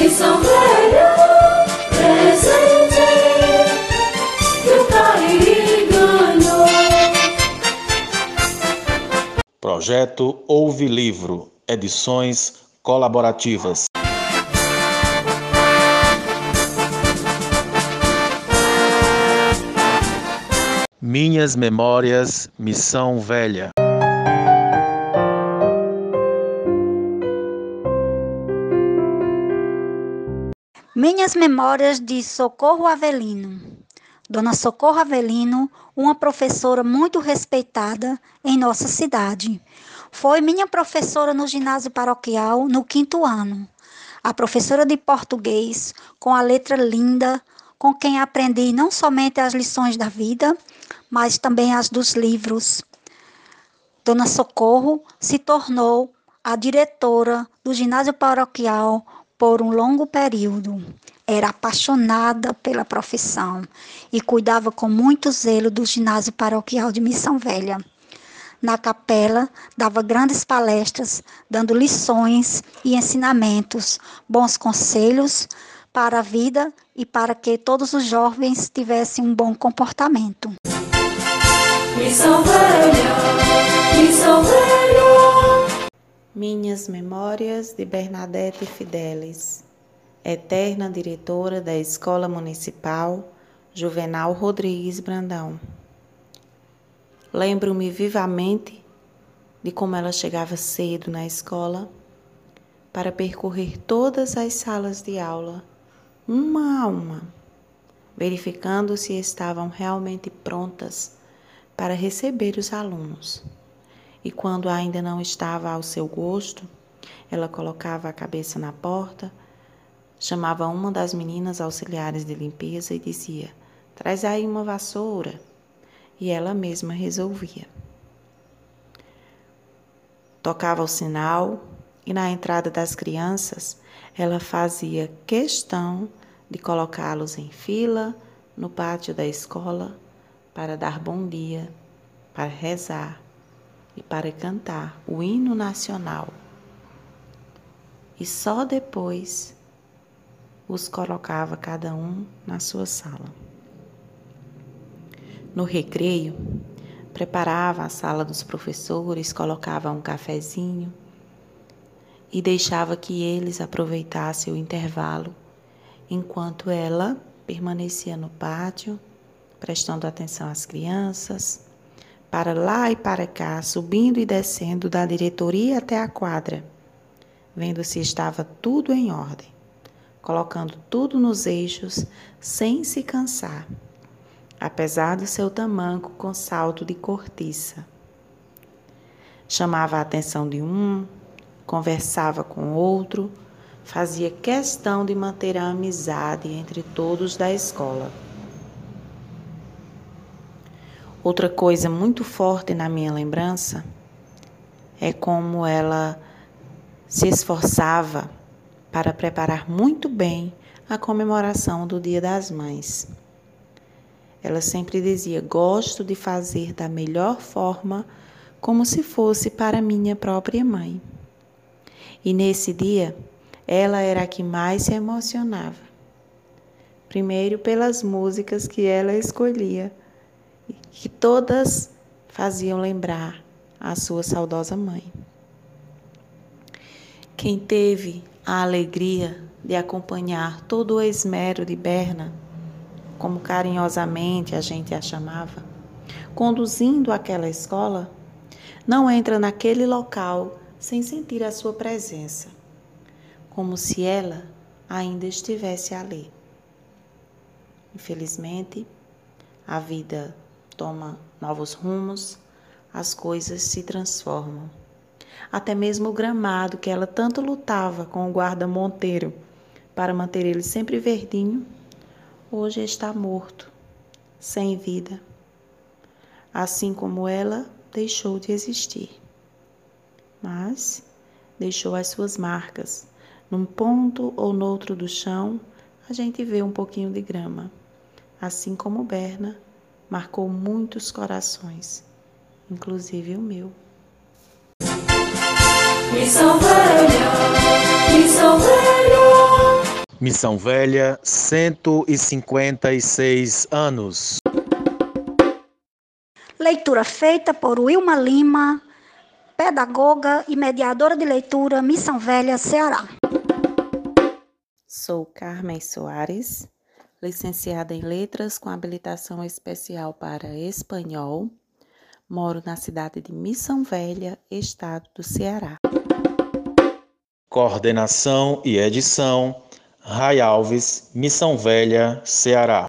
missão velha, presente que o ganhou. Projeto Ouve Livro, edições colaborativas. Minhas Memórias, Missão Velha. Minhas Memórias de Socorro Avelino. Dona Socorro Avelino, uma professora muito respeitada em nossa cidade. Foi minha professora no ginásio paroquial no quinto ano. A professora de português, com a letra linda, com quem aprendi não somente as lições da vida, mas também as dos livros. Dona Socorro se tornou a diretora do ginásio paroquial por um longo período. Era apaixonada pela profissão e cuidava com muito zelo do ginásio paroquial de Missão Velha. Na capela, dava grandes palestras, dando lições e ensinamentos, bons conselhos para a vida e para que todos os jovens tivessem um bom comportamento. Missão Velha, Missão. Minhas Memórias de Bernadette Fidelis, eterna diretora da Escola Municipal Juvenal Rodrigues Brandão. Lembro-me vivamente de como ela chegava cedo na escola para percorrer todas as salas de aula uma a uma, verificando se estavam realmente prontas para receber os alunos. E quando ainda não estava ao seu gosto, ela colocava a cabeça na porta, chamava uma das meninas auxiliares de limpeza e dizia: Traz aí uma vassoura. E ela mesma resolvia. Tocava o sinal e na entrada das crianças ela fazia questão de colocá-los em fila no pátio da escola para dar bom dia, para rezar e para cantar o hino nacional. E só depois os colocava cada um na sua sala. No recreio, preparava a sala dos professores, colocava um cafezinho e deixava que eles aproveitassem o intervalo, enquanto ela permanecia no pátio, prestando atenção às crianças, para lá e para cá, subindo e descendo da diretoria até a quadra, vendo se estava tudo em ordem, colocando tudo nos eixos sem se cansar, apesar do seu tamanco com salto de cortiça. Chamava a atenção de um, conversava com outro, fazia questão de manter a amizade entre todos da escola. Outra coisa muito forte na minha lembrança é como ela se esforçava para preparar muito bem a comemoração do Dia das Mães. Ela sempre dizia: Gosto de fazer da melhor forma, como se fosse para minha própria mãe. E nesse dia, ela era a que mais se emocionava. Primeiro, pelas músicas que ela escolhia, que todas faziam lembrar a sua saudosa mãe. Quem teve a alegria de acompanhar todo o esmero de Berna, como carinhosamente a gente a chamava, conduzindo aquela escola, não entra naquele local sem sentir a sua presença, como se ela ainda estivesse ali. Infelizmente, a vida toma novos rumos, as coisas se transformam. Até mesmo o gramado que ela tanto lutava com o guarda Monteiro para manter ele sempre verdinho, hoje está morto, sem vida. Assim como ela deixou de existir mas deixou as suas marcas. Num ponto ou noutro do chão, a gente vê um pouquinho de grama. Assim como Berna marcou muitos corações, inclusive o meu. Missão Velha, Missão Velha, 156 anos. Leitura feita por Wilma Lima, pedagoga e mediadora de leitura, Missão Velha, Ceará. Sou Carmen Soares, licenciada em Letras com habilitação especial para espanhol. Moro na cidade de Missão Velha, estado do Ceará. Coordenação e edição: Ray Alves, Missão Velha, Ceará.